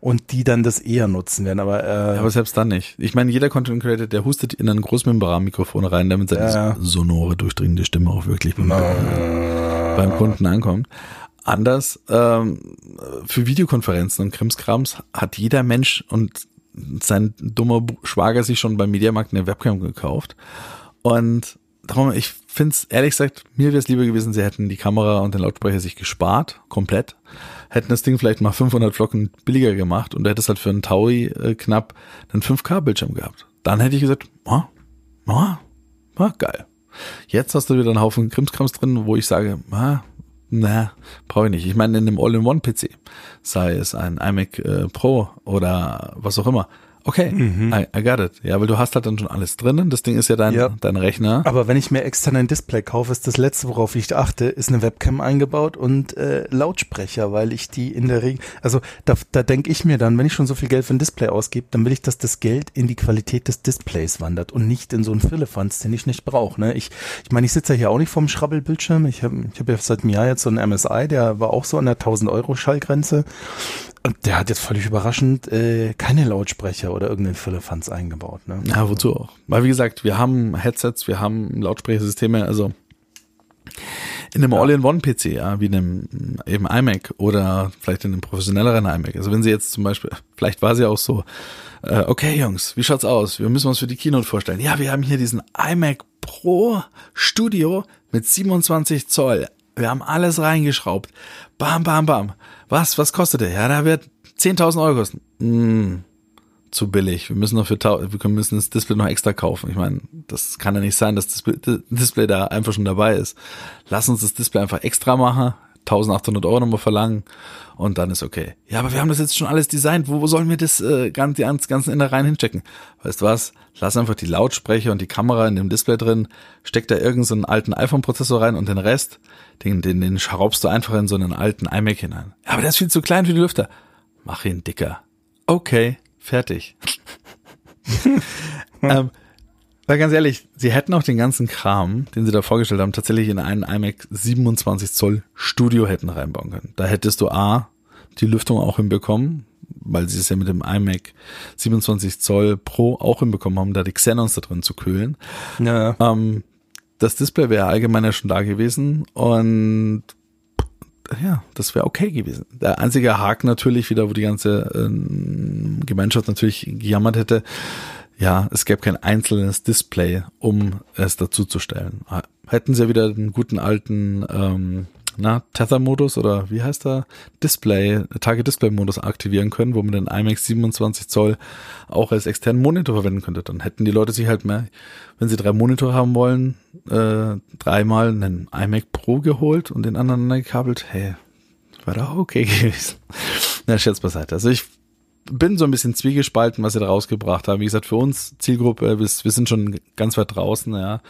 und die dann das eher nutzen werden. Aber, äh, Aber selbst dann nicht. Ich meine, jeder Content Creator, der hustet in ein Großmembranmikrofon rein, damit seine Ja. sonore, durchdringende Stimme auch wirklich beim, beim Kunden ankommt. Anders, ähm, für Videokonferenzen und Krimskrams hat jeder Mensch und sein dummer Schwager sich schon beim Mediamarkt eine Webcam gekauft. Und darum, ich finde es ehrlich gesagt, mir wäre es lieber gewesen, sie hätten die Kamera und den Lautsprecher sich gespart, komplett. Hätten das Ding vielleicht mal 500 Flocken billiger gemacht und du hättest halt für einen Taui äh, knapp einen 5K-Bildschirm gehabt. Dann hätte ich gesagt, ah, ah, ah, geil. Jetzt hast du wieder einen Haufen Krimskrams drin, wo ich sage, ah, na, brauche ich nicht. Ich meine, in einem All-in-One-PC, sei es ein iMac äh, Pro oder was auch immer. Okay, I, I got it. Ja, weil du hast halt dann schon alles drinnen. Das Ding ist ja dein, Ja. dein Rechner. aber wenn ich mir extern ein Display kaufe, ist das letzte, worauf ich achte, ist eine Webcam eingebaut und äh, Lautsprecher, weil ich die in der Regel, also da, da denke ich mir dann, wenn ich schon so viel Geld für ein Display ausgebe, dann will ich, dass das Geld in die Qualität des Displays wandert und nicht in so einen Firlefanz, den ich nicht brauche. Ne? Ich, ich meine, ich sitze ja hier auch nicht vorm Schrabbelbildschirm. Ich habe ich hab ja seit einem Jahr jetzt so einen MSI, der war auch so an der 1000 Euro Schallgrenze. Und der hat jetzt völlig überraschend äh, keine Lautsprecher oder irgendeinen Firlefanz eingebaut. Ne? Ja, wozu auch? Weil wie gesagt, wir haben Headsets, wir haben Lautsprechersysteme, also in einem All-in-One-PC, ja, wie einem eben iMac oder vielleicht in einem professionelleren iMac. Also wenn Sie jetzt zum Beispiel, vielleicht war sie auch so, äh, okay Jungs, wie schaut's aus? Wir müssen uns für die Keynote vorstellen. Ja, wir haben hier diesen iMac Pro Studio mit 27 Zoll. Wir haben alles reingeschraubt. Bam, bam, bam. Was, was kostet der? Ja, da wird 10.000 Euro kosten. Hm, zu billig. Wir müssen noch für wir müssen das Display noch extra kaufen. Ich meine, das kann ja nicht sein, dass das Display da einfach schon dabei ist. Lass uns das Display einfach extra machen, 1800 Euro nochmal verlangen und dann ist okay. Ja, aber wir haben das jetzt schon alles designt. Wo, wo sollen wir das äh, ganz, die ganz- ganzen Innereien hinchecken? Weißt du was? Lass einfach die Lautsprecher und die Kamera in dem Display drin, steck da irgendeinen so alten iPhone-Prozessor rein und den Rest, den, den, den schraubst du einfach in so einen alten iMac hinein. Ja, aber der ist viel zu klein für die Lüfter. Mach ihn dicker. Okay, fertig. ähm, weil ganz ehrlich, sie hätten auch den ganzen Kram, den sie da vorgestellt haben, tatsächlich in einen iMac 27 Zoll Studio hätten reinbauen können. Da hättest du A, die Lüftung auch hinbekommen, weil sie es ja mit dem iMac 27 Zoll Pro auch hinbekommen haben, da die Xenons da drin zu kühlen. Ja, Ähm, das Display wäre allgemein ja schon da gewesen und ja, das wäre okay gewesen. Der einzige Haken natürlich wieder, wo die ganze ähm, Gemeinschaft natürlich gejammert hätte, ja, es gäbe kein einzelnes Display, um es dazu zu stellen. Hätten sie wieder den guten alten ähm, na, Tether-Modus oder wie heißt der? Display, Target-Display-Modus aktivieren können, wo man den iMac 27 Zoll auch als externen Monitor verwenden könnte. Dann hätten die Leute sich halt mehr, wenn sie drei Monitore haben wollen, äh, dreimal einen iMac Pro geholt und den anderen gekabelt. Hey, war doch okay gewesen. Na, Scherz beiseite. Also ich bin so ein bisschen zwiegespalten, was sie da rausgebracht haben. Wie gesagt, für uns Zielgruppe, wir, wir sind schon ganz weit draußen, ja.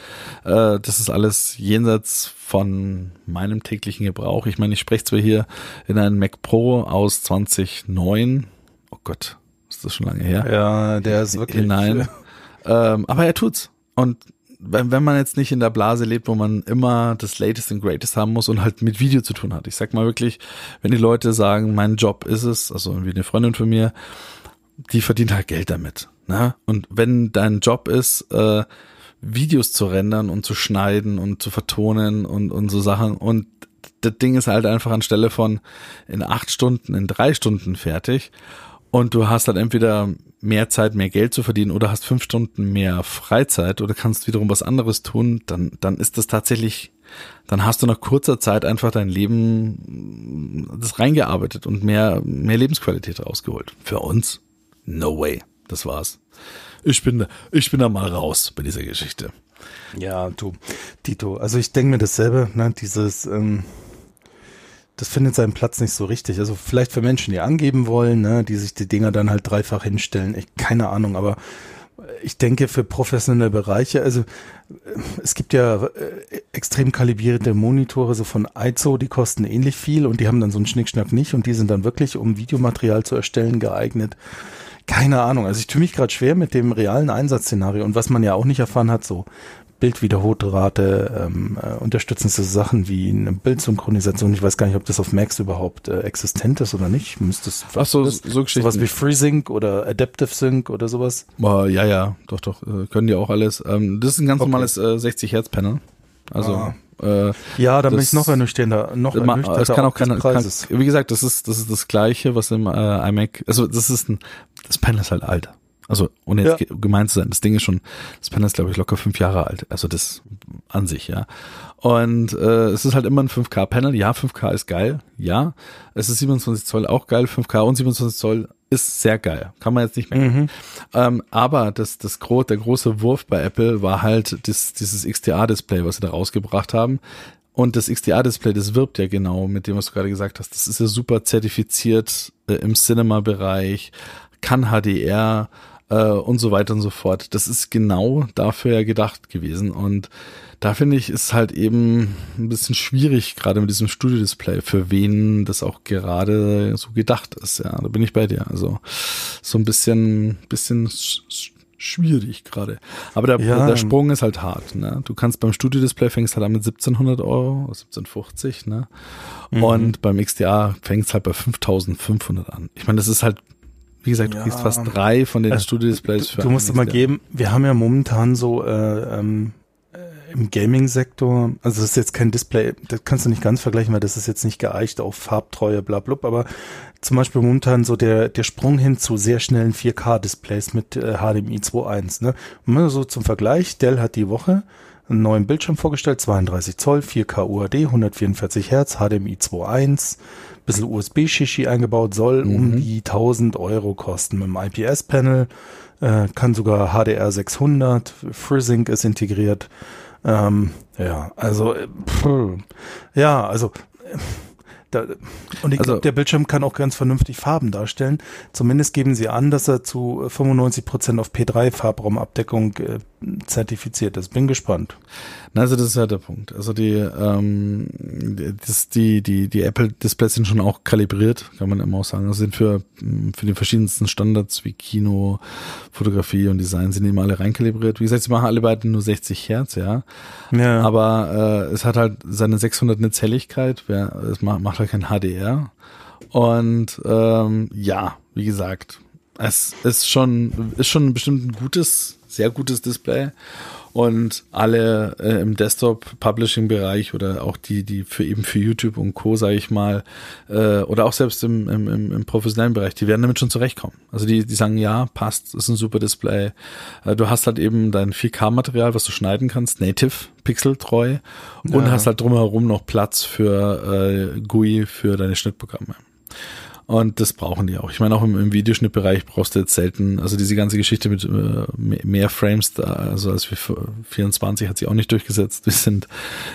Äh, das ist alles jenseits von meinem täglichen Gebrauch. Ich meine, ich spreche zwar hier in einen Mac Pro aus 2009. Oh Gott, ist das schon lange her? ja, der ist wirklich. hinein. Ähm, aber er tut's. Und wenn, wenn man jetzt nicht in der Blase lebt, wo man immer das Latest and Greatest haben muss und halt mit Video zu tun hat. Ich sag mal wirklich, wenn die Leute sagen, mein Job ist es, also wie eine Freundin von mir, die verdient halt Geld damit. Ne? Und wenn dein Job ist, äh, Videos zu rendern und zu schneiden und zu vertonen und, und so Sachen und das Ding ist halt einfach anstelle von in acht Stunden, in drei Stunden fertig und du hast halt entweder mehr Zeit, mehr Geld zu verdienen oder hast fünf Stunden mehr Freizeit oder kannst wiederum was anderes tun, dann, dann ist das tatsächlich, dann hast du nach kurzer Zeit einfach dein Leben das reingearbeitet und mehr, mehr Lebensqualität rausgeholt. Für uns, no way. Das war's. Ich bin, ich bin da mal raus bei dieser Geschichte. Ja, du, Tito, also ich denke mir dasselbe, ne, dieses, ähm, das findet seinen Platz nicht so richtig. Also vielleicht für Menschen, die angeben wollen, ne, die sich die Dinger dann halt dreifach hinstellen. Ich, keine Ahnung, aber ich denke für professionelle Bereiche, also es gibt ja äh, extrem kalibrierte Monitore so von IZO, die kosten ähnlich viel und die haben dann so einen Schnickschnack nicht und die sind dann wirklich, um Videomaterial zu erstellen, geeignet. Keine Ahnung. Also ich tue mich gerade schwer mit dem realen Einsatzszenario und was man ja auch nicht erfahren hat, so Bildwiederholrate, ähm, äh, unterstützendste Sachen wie eine Bildsynchronisation. Ich weiß gar nicht, ob das auf Macs überhaupt äh, existent ist oder nicht. Müsste es Ach so, so sowas wie FreeSync oder Adaptive Sync oder sowas? Uh, ja, ja, doch, doch, äh, können die auch alles. Ähm, das ist ein ganz okay. normales äh, 60 Hertz Panel. Also ah. Äh, ja, da bin ich noch ernüchternder. Noch ernüchternder. Es kann auch keine, kann, wie gesagt, das ist das ist das gleiche, was im äh, iMac. Also das ist ein, das Panel ist halt alt. Also, ohne jetzt ja. gemeint zu sein, das Ding ist schon, das Panel ist, glaube ich, locker fünf Jahre alt. Also das an sich, ja. Und äh, es ist halt immer ein 5K-Panel. Ja, 5K ist geil. Ja, es ist 27 Zoll auch geil. 5K und 27 Zoll ist sehr geil. Kann man jetzt nicht mehr. Mhm. Ähm, aber das, das gro der große Wurf bei Apple war halt das, dieses XDA-Display, was sie da rausgebracht haben. Und das XDR-Display, das wirbt ja genau mit dem, was du gerade gesagt hast. Das ist ja super zertifiziert äh, im Cinema-Bereich, kann HDR, äh, und so weiter und so fort. Das ist genau dafür ja gedacht gewesen. Und da finde ich, ist halt eben ein bisschen schwierig, gerade mit diesem Studio-Display, für wen das auch gerade so gedacht ist. Ja, da bin ich bei dir. Also so ein bisschen, bisschen schwierig gerade. Aber der, ja. der Sprung ist halt hart. Ne? Du kannst beim Studio-Display fängst halt an mit 1700 Euro, 1750, ne? Mhm. Und beim XDA fängst halt bei 5500 an. Ich meine, das ist halt wie gesagt, du kriegst fast drei von den äh, Studio-Displays für. Du musst mal geben, wir haben ja momentan so äh, ähm, äh, im Gaming-Sektor, also das ist jetzt kein Display, das kannst du nicht ganz vergleichen, weil das ist jetzt nicht geeicht auf Farbtreue, bla, bla, aber zum Beispiel momentan so der, der Sprung hin zu sehr schnellen 4K-Displays mit äh, HDMI 2.1. Ne? Und mal so zum Vergleich, Dell hat die Woche einen neuen Bildschirm vorgestellt, 32 Zoll, 4K UHD, 144 Hertz, HDMI 2.1, bisschen USB-Shishi eingebaut, soll mhm. um die 1000 Euro kosten mit dem IPS-Panel, äh, kann sogar HDR 600, FreeSync ist integriert. Ähm, ja, also, äh, pff, ja, also, da, und ich also, glaube, der Bildschirm kann auch ganz vernünftig Farben darstellen. Zumindest geben sie an, dass er zu 95 Prozent auf P3 Farbraumabdeckung äh, zertifiziert ist. Bin gespannt. Also das ist ja der Punkt. Also die, ähm, das, die, die, die Apple-Displays sind schon auch kalibriert, kann man immer auch sagen. Also sind für, für die verschiedensten Standards wie Kino, Fotografie und Design sind immer alle reinkalibriert. Wie gesagt, sie machen alle beiden nur 60 Hertz, ja. ja. Aber äh, es hat halt seine 600 Nits Helligkeit. Es macht, macht halt kein HDR. Und ähm, ja, wie gesagt, es ist schon, ist schon bestimmt ein gutes, sehr gutes Display und alle äh, im Desktop-Publishing-Bereich oder auch die, die für eben für YouTube und Co., sage ich mal, äh, oder auch selbst im, im, im, professionellen Bereich, die werden damit schon zurechtkommen. Also die, die sagen, ja, passt, ist ein super Display. Äh, du hast halt eben dein 4K-Material, was du schneiden kannst, native, pixeltreu und ja. hast halt drumherum noch Platz für äh, GUI für deine Schnittprogramme. Und das brauchen die auch. Ich meine, auch im, im Videoschnittbereich brauchst du jetzt selten, also diese ganze Geschichte mit äh, mehr Frames, da, also als wir 24 hat sich auch nicht durchgesetzt. Wir sind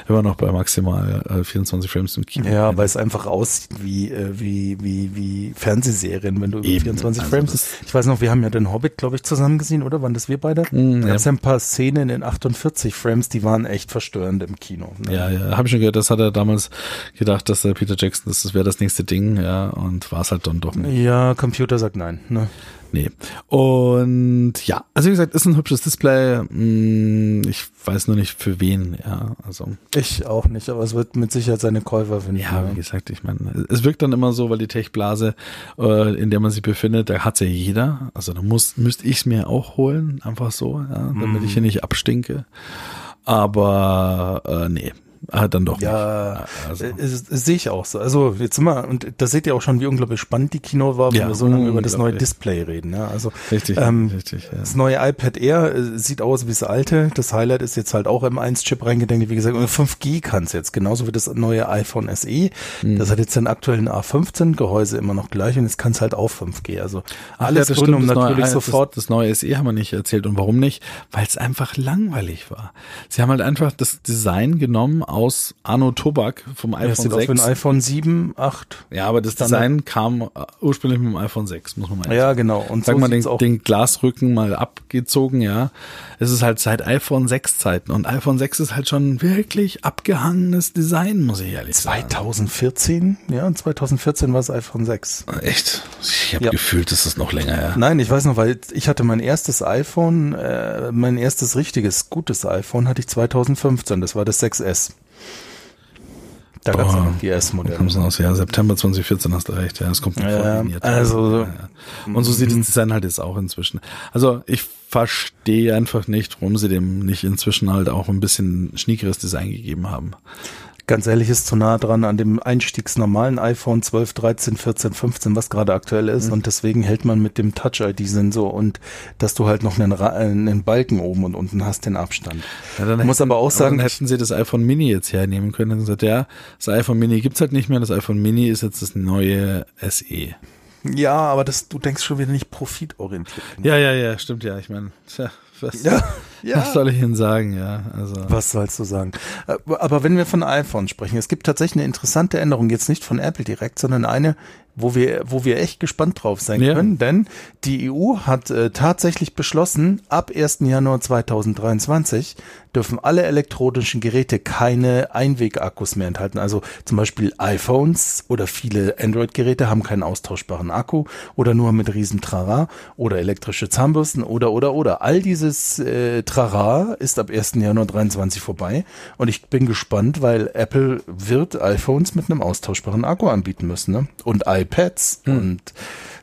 immer noch bei maximal äh, 24 Frames im Kino. Ja, weil es einfach aussieht wie, äh, wie, wie, wie Fernsehserien, wenn du über Eben. 24 also Frames bist. Ich weiß noch, wir haben ja den Hobbit, glaube ich, zusammen gesehen, oder? Waren das wir beide? Mm, da gab ja ein paar Szenen in 48 Frames, die waren echt verstörend im Kino. Ne? Ja, ja, habe ich schon gehört, das hat er damals gedacht, dass der Peter Jackson, das, das wäre das nächste Ding, ja, und war es halt dann doch nicht. Ja, Computer sagt nein. Ne? Nee. Und ja, also wie gesagt, ist ein hübsches Display. Hm, Ich weiß nur nicht für wen, ja. Also, Ich auch nicht, aber es wird mit Sicherheit seine Käufer finden. ja, wie gesagt, ich meine, es wirkt dann immer so, weil die Tech-Blase, äh, in der man sich befindet, da hat's ja jeder. Also da muss, müsste ich es mir auch holen, einfach so, ja, damit ich hier nicht abstinke. Aber äh, nee, halt dann doch Ja, nicht. Also, äh, es, es sehe ich auch so. Also jetzt sind wir, und da seht ihr auch schon, wie unglaublich spannend die Kino war, wenn Ja, wir so lange über das neue. Display reden. Ja, also richtig, ähm, richtig. Ja. Das neue iPad Air äh, sieht aus wie das alte. Das Highlight ist jetzt halt auch M1-Chip reingedenkt. Wie gesagt, und 5G kann es jetzt, genauso wie das neue iPhone SE. Mhm. Das hat jetzt den aktuellen A15, Gehäuse immer noch gleich und jetzt kann es halt auch 5G. Also alles ja, das Gründe, um das natürlich neue, sofort Das, das neue SE haben wir nicht erzählt. Und warum nicht? Weil es einfach langweilig war. Sie haben halt einfach das Design genommen aus Arno Tobak vom ja, iPhone es sieht aus wie 6. ein iPhone 7, 8. ja, aber das Standard. Design kam äh, ursprünglich mit dem iPhone 6, muss man mal Ja, genau. Und Sag so mal den, den Glasrücken mal abgezogen, ja. Es ist halt seit iPhone 6 Zeiten und iPhone 6 ist halt schon wirklich abgehangenes Design, muss ich ehrlich sagen. 2014, ja, 2014 war es iPhone 6. Echt? Ich habe Ja. gefühlt, das ist noch länger her. Nein, ich weiß noch, weil ich hatte mein erstes iPhone, äh, mein erstes richtiges, gutes iPhone hatte ich 2015, das war das 6S. Da gab es noch die kam es raus, ja, September 2014 hast du recht, ja, es kommt Ja, also- ja. Und so sieht das Design halt jetzt auch inzwischen. Also ich verstehe einfach nicht, warum sie dem nicht inzwischen halt auch ein bisschen schniekeres Design gegeben haben. Ganz ehrlich, ist zu nah dran an dem einstiegsnormalen iPhone 12, 13, 14, 15, was gerade aktuell ist. Und deswegen hält man mit dem Touch-ID-Sensor und dass du halt noch einen, äh, einen Balken oben und unten hast, den Abstand. Ja, dann Muss aber auch sagen, dann hätten sie das iPhone Mini jetzt hernehmen können und gesagt, ja, das iPhone Mini gibt's halt nicht mehr, das iPhone Mini ist jetzt das neue SE. Ja, aber das, du denkst schon wieder nicht profitorientiert. Ja, ja, ja, stimmt ja. Ich meine, tja, was, Ja, was soll ich Ihnen sagen, ja? Also Was sollst du sagen? Äh, Aber wenn wir von iPhone sprechen, es gibt tatsächlich eine interessante Änderung, jetzt nicht von Apple direkt, sondern eine, wo wir, wo wir echt gespannt drauf sein Ja. können, denn die EU hat äh, tatsächlich beschlossen, ab 1. Januar 2023 dürfen alle elektronischen Geräte keine Einwegakkus mehr enthalten. Also zum Beispiel iPhones oder viele Android-Geräte haben keinen austauschbaren Akku oder nur mit riesen Trara oder elektrische Zahnbürsten oder oder oder. All dieses äh, Trara ist ab 1. Januar 23 vorbei und ich bin gespannt, weil Apple wird iPhones mit einem austauschbaren Akku anbieten müssen ne? und iPads und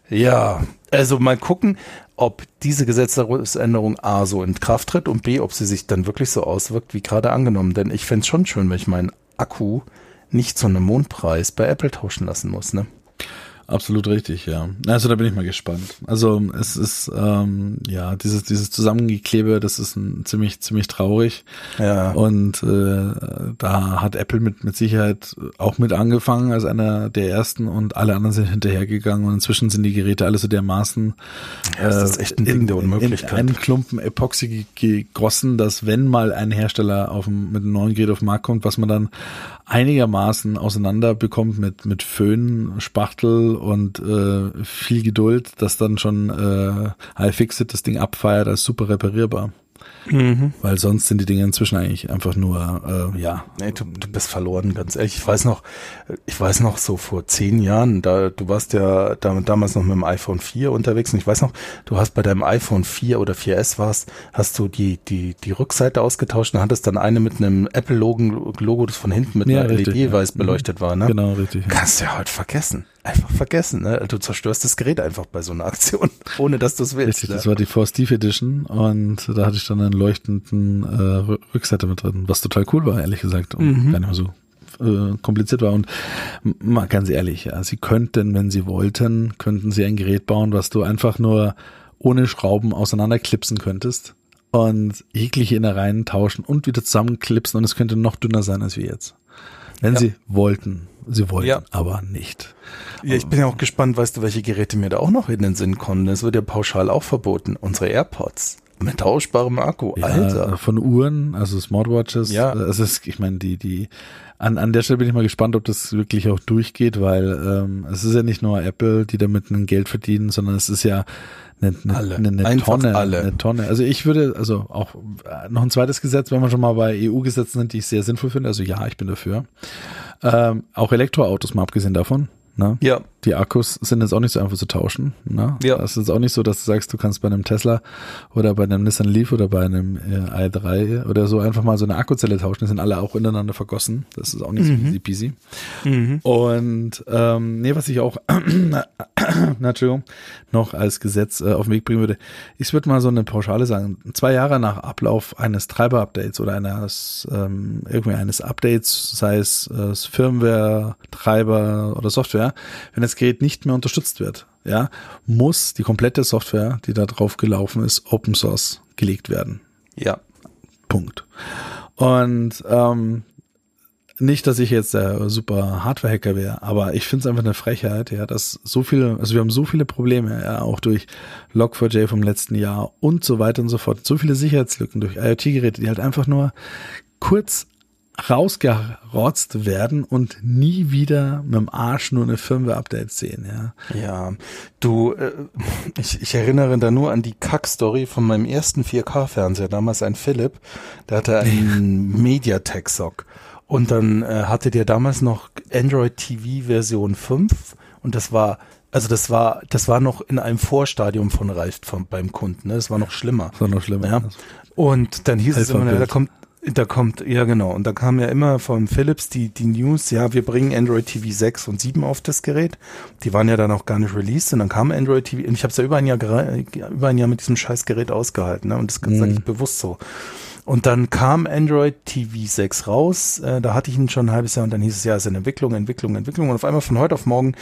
ja, also mal gucken, ob diese Gesetzesänderung A so in Kraft tritt und B, ob sie sich dann wirklich so auswirkt, wie gerade angenommen. Denn ich fänd's schon schön, wenn ich meinen Akku nicht zu einem Mondpreis bei Apple tauschen lassen muss. Ne? Absolut richtig, ja. Also da bin ich mal gespannt. Also es ist ähm, ja dieses dieses Zusammengeklebe, das ist ein, ziemlich ziemlich traurig. Ja. Und äh, da hat Apple mit mit Sicherheit auch mit angefangen als einer der ersten und alle anderen sind hinterhergegangen und inzwischen sind die Geräte alle so dermaßen Ja, das ist echt ein Ding der Unmöglichkeit. in einen Klumpen Epoxy ge- gegossen, dass wenn mal ein Hersteller auf dem, mit einem neuen Gerät auf den Markt kommt, was man dann einigermaßen auseinander bekommt mit mit Föhn, Spachtel und äh, viel Geduld, dass dann schon äh, iFixit das Ding abfeiert als super reparierbar. Mhm. Weil sonst sind die Dinge inzwischen eigentlich einfach nur, äh, ja, Nee, du, du bist verloren, ganz ehrlich. Ich weiß noch, ich weiß noch so vor zehn Jahren, da du warst ja da, damals noch mit dem iPhone 4 unterwegs und ich weiß noch, du hast bei deinem iPhone 4 oder 4S warst, hast du die die die Rückseite ausgetauscht und hattest dann eine mit einem Apple Logo, das von hinten mit Ja, einer richtig, LED ja. weiß beleuchtet war, ne? genau richtig. Kannst du ja heute vergessen. Einfach vergessen, ne? Du zerstörst das Gerät einfach bei so einer Aktion, ohne dass du es willst. Richtig, ne? das war die For Steve Edition und da hatte ich dann einen leuchtenden äh, Rü- Rückseite mit drin, was total cool war, ehrlich gesagt, und gar nicht mehr so äh, kompliziert war. Und mal ganz ehrlich, ja, sie könnten, wenn sie wollten, könnten sie ein Gerät bauen, was du einfach nur ohne Schrauben auseinanderklipsen könntest und jegliche Innereien tauschen und wieder zusammenklipsen und es könnte noch dünner sein als wir jetzt. Wenn Ja. sie wollten. Sie wollten, Ja. aber nicht. Ja, ich bin ja auch gespannt, weißt du, welche Geräte mir da auch noch in den Sinn kommen. Das wird ja pauschal auch verboten. Unsere AirPods mit tauschbarem Akku. Ja, Alter. Von Uhren, also Smartwatches. Ja. Also es, ich meine, die, die, an, an der Stelle bin ich mal gespannt, ob das wirklich auch durchgeht, weil ähm, es ist ja nicht nur Apple, die damit ein Geld verdienen, sondern es ist ja eine, eine, Alle. eine, eine Tonne. alle. Eine Tonne. Also ich würde, also auch äh, noch ein zweites Gesetz, wenn wir schon mal bei EU-Gesetzen sind, die ich sehr sinnvoll finde. Also ja, ich bin dafür. Ähm, auch Elektroautos, mal abgesehen davon. Ne? Ja, die Akkus sind jetzt auch nicht so einfach zu tauschen. Ne? Ja. Das ist auch nicht so, dass du sagst, du kannst bei einem Tesla oder bei einem Nissan Leaf oder bei einem äh, i3 oder so einfach mal so eine Akkuzelle tauschen. Die sind alle auch ineinander vergossen. Das ist auch nicht so easy peasy. Und ähm, nee, was ich auch Entschuldigung, noch als Gesetz äh, auf den Weg bringen würde, ich würde mal so eine Pauschale sagen, zwei Jahre nach Ablauf eines Treiber-Updates oder eines ähm, irgendwie eines Updates, sei es äh, Firmware, Treiber oder Software, wenn das Gerät nicht mehr unterstützt wird, ja, muss die komplette Software, die da drauf gelaufen ist, Open Source gelegt werden. Ja. Punkt. Und ähm, nicht, dass ich jetzt der super Hardware-Hacker wäre, aber ich finde es einfach eine Frechheit, ja, dass so viele, also wir haben so viele Probleme, ja, auch durch Log4j vom letzten Jahr und so weiter und so fort, so viele Sicherheitslücken durch IoT-Geräte, die halt einfach nur kurz rausgerotzt werden und nie wieder mit dem Arsch nur eine Firmware-Update sehen, ja. Ja, du, äh, ich, ich erinnere da nur an die Kack-Story von meinem ersten 4K-Fernseher, damals ein Philipp, der hatte einen MediaTek-Sock und dann äh, hatte der damals noch Android TV Version 5 und das war also das war, das war noch in einem Vorstadium von Reif vom, beim Kunden, ne? Das war noch schlimmer. Das war noch schlimmer. Ja. Und dann hieß es immer, Alpha-Bild. da kommt, da kommt, ja genau, und da kam ja immer von Philips die, die News, ja, wir bringen Android TV 6 und 7 auf das Gerät. Die waren ja dann auch gar nicht released und dann kam Android TV, und ich habe es ja über ein Jahr über ein Jahr mit diesem scheiß Gerät ausgehalten, ne? Und das Mhm. sage ich bewusst so. Und dann kam Android TV 6 raus, äh, da hatte ich ihn schon ein halbes Jahr und dann hieß es ja, es ist in Entwicklung, Entwicklung, Entwicklung und auf einmal von heute auf morgen,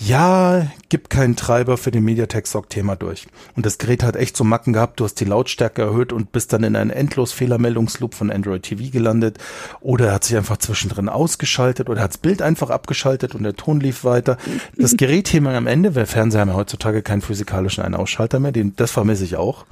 ja, gibt keinen Treiber für den MediaTek SOC-Thema durch. Und das Gerät hat echt so Macken gehabt, du hast die Lautstärke erhöht und bist dann in einen endlos Fehlermeldungsloop von Android TV gelandet oder er hat sich einfach zwischendrin ausgeschaltet oder er hat das Bild einfach abgeschaltet und der Ton lief weiter. Das Gerät hier am Ende, weil Fernseher haben ja heutzutage keinen physikalischen Ein-Ausschalter mehr, den, das vermisse ich auch.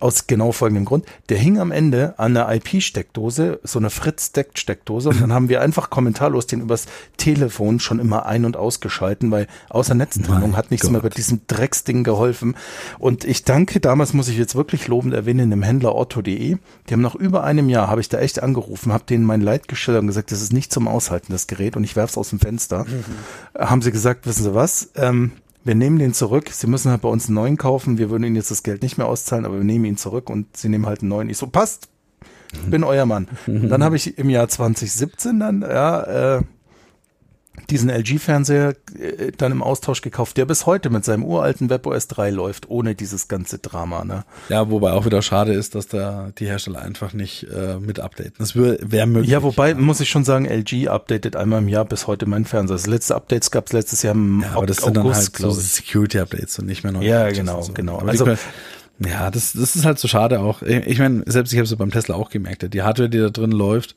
Aus genau folgendem Grund. Der hing am Ende an der IP-Steckdose, so eine Fritz-Steckdose, und dann haben wir einfach kommentarlos den übers Telefon schon immer ein- und ausgeschalten, weil außer Netztrennung hat nichts mehr bei diesem Drecksding geholfen. Und ich danke, damals muss ich jetzt wirklich lobend erwähnen, dem Händler Otto.de. Die haben nach über einem Jahr, habe ich da echt angerufen, habe denen mein Leid geschildert und gesagt, das ist nicht zum Aushalten, das Gerät, und ich werf's aus dem Fenster. Haben sie gesagt, wissen Sie was? Ähm, wir nehmen den zurück. Sie müssen halt bei uns einen neuen kaufen. Wir würden Ihnen jetzt das Geld nicht mehr auszahlen, aber wir nehmen ihn zurück und Sie nehmen halt einen neuen. Ich so, passt. Ich bin euer Mann. Dann habe ich im Jahr 2017 dann, ja, äh, diesen LG-Fernseher äh, dann im Austausch gekauft, der bis heute mit seinem uralten WebOS 3 läuft, ohne dieses ganze Drama, ne? Ja, wobei auch wieder schade ist, dass da die Hersteller einfach nicht äh, mit updaten. Das wäre wär möglich. Ja, wobei, muss ich schon sagen, LG updatet einmal im Jahr bis heute mein Fernseher. Das letzte Updates gab es letztes Jahr im Ja, aber das sind dann August, halt so. Security-Updates und nicht mehr neue Ja, genau, so. genau. Aber Also- ja, das, das ist halt so schade auch. Ich ich meine, selbst ich habe es beim Tesla auch gemerkt. Die Hardware, die da drin läuft,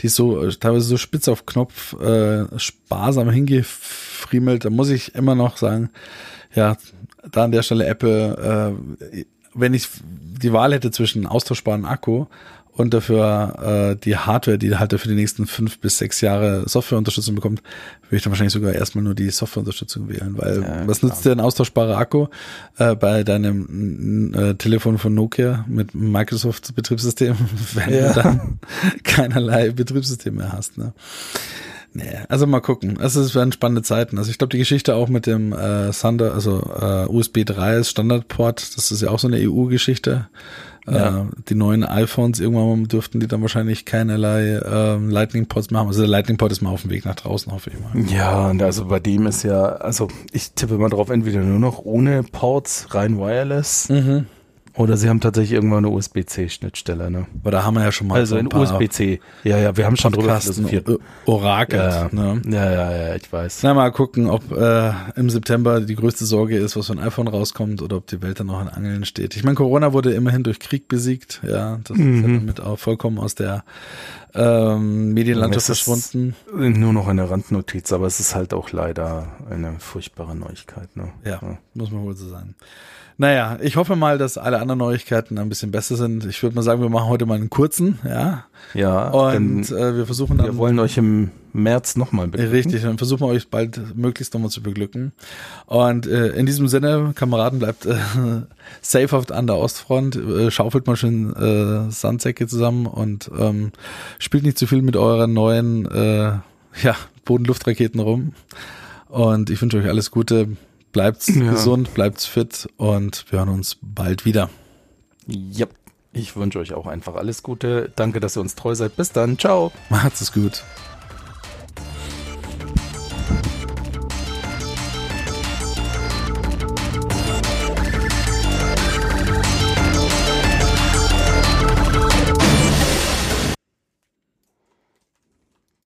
die ist so äh, teilweise so spitz auf Knopf, äh, sparsam hingefriemelt. Da muss ich immer noch sagen, ja, da an der Stelle Apple, äh, wenn ich die Wahl hätte zwischen austauschbaren Akku und dafür äh, die Hardware, die halt für die nächsten fünf bis sechs Jahre Softwareunterstützung bekommt, würde ich dann wahrscheinlich sogar erstmal nur die Softwareunterstützung wählen, weil Ja, was klar. nützt dir ein austauschbarer Akku äh, bei deinem äh, Telefon von Nokia mit Microsoft Betriebssystem, wenn Ja. du dann keinerlei Betriebssystem mehr hast, ne? Nee, also mal gucken. Also es werden spannende Zeiten. Also ich glaube, die Geschichte auch mit dem äh, Thunder, also äh, USB 3 als Standardport, das ist ja auch so eine EU-Geschichte. Ja. Äh, die neuen iPhones, irgendwann dürften die dann wahrscheinlich keinerlei ähm, Lightning-Ports machen. Also der Lightning-Port ist mal auf dem Weg nach draußen, hoffe ich mal. Ja, und also bei dem ist ja, also ich tippe mal drauf, entweder nur noch ohne Ports, rein wireless, Mhm. Oder sie haben tatsächlich irgendwann eine USB-C-Schnittstelle, ne? Aber da haben wir ja schon mal Also so in ein paar USB-C. Ja, ja, wir haben schon drüber philosophiert. o- orakelt. Ja, Ne? ja, ja, ja, ich weiß. Na, mal gucken, ob äh, im September die größte Sorge ist, was von iPhone rauskommt oder ob die Welt dann noch in Angeln steht. Ich meine, Corona wurde immerhin durch Krieg besiegt, ja, das ist ja Mhm. damit auch vollkommen aus der ähm, Medienlandschaft verschwunden. Nur noch eine Randnotiz, aber es ist halt auch leider eine furchtbare Neuigkeit, ne? Ja, muss man wohl so sagen. Naja, ich hoffe mal, dass alle anderen Neuigkeiten ein bisschen besser sind. Ich würde mal sagen, wir machen heute mal einen kurzen, ja. Ja, Und äh, wir versuchen dann. wir wollen euch im März nochmal beglücken. Richtig, dann versuchen wir euch bald möglichst nochmal zu beglücken. Und äh, in diesem Sinne, Kameraden, bleibt äh, safe auf, an der Ostfront, äh, schaufelt mal schön äh, Sandsäcke zusammen und ähm, spielt nicht zu viel mit euren neuen äh, ja, Boden-Luft-Raketen rum. Und ich wünsche euch alles Gute. Bleibt's ja. gesund, bleibt's fit und wir hören uns bald wieder. Ja, ich wünsche euch auch einfach alles Gute. Danke, dass ihr uns treu seid. Bis dann. Ciao. Macht's es gut.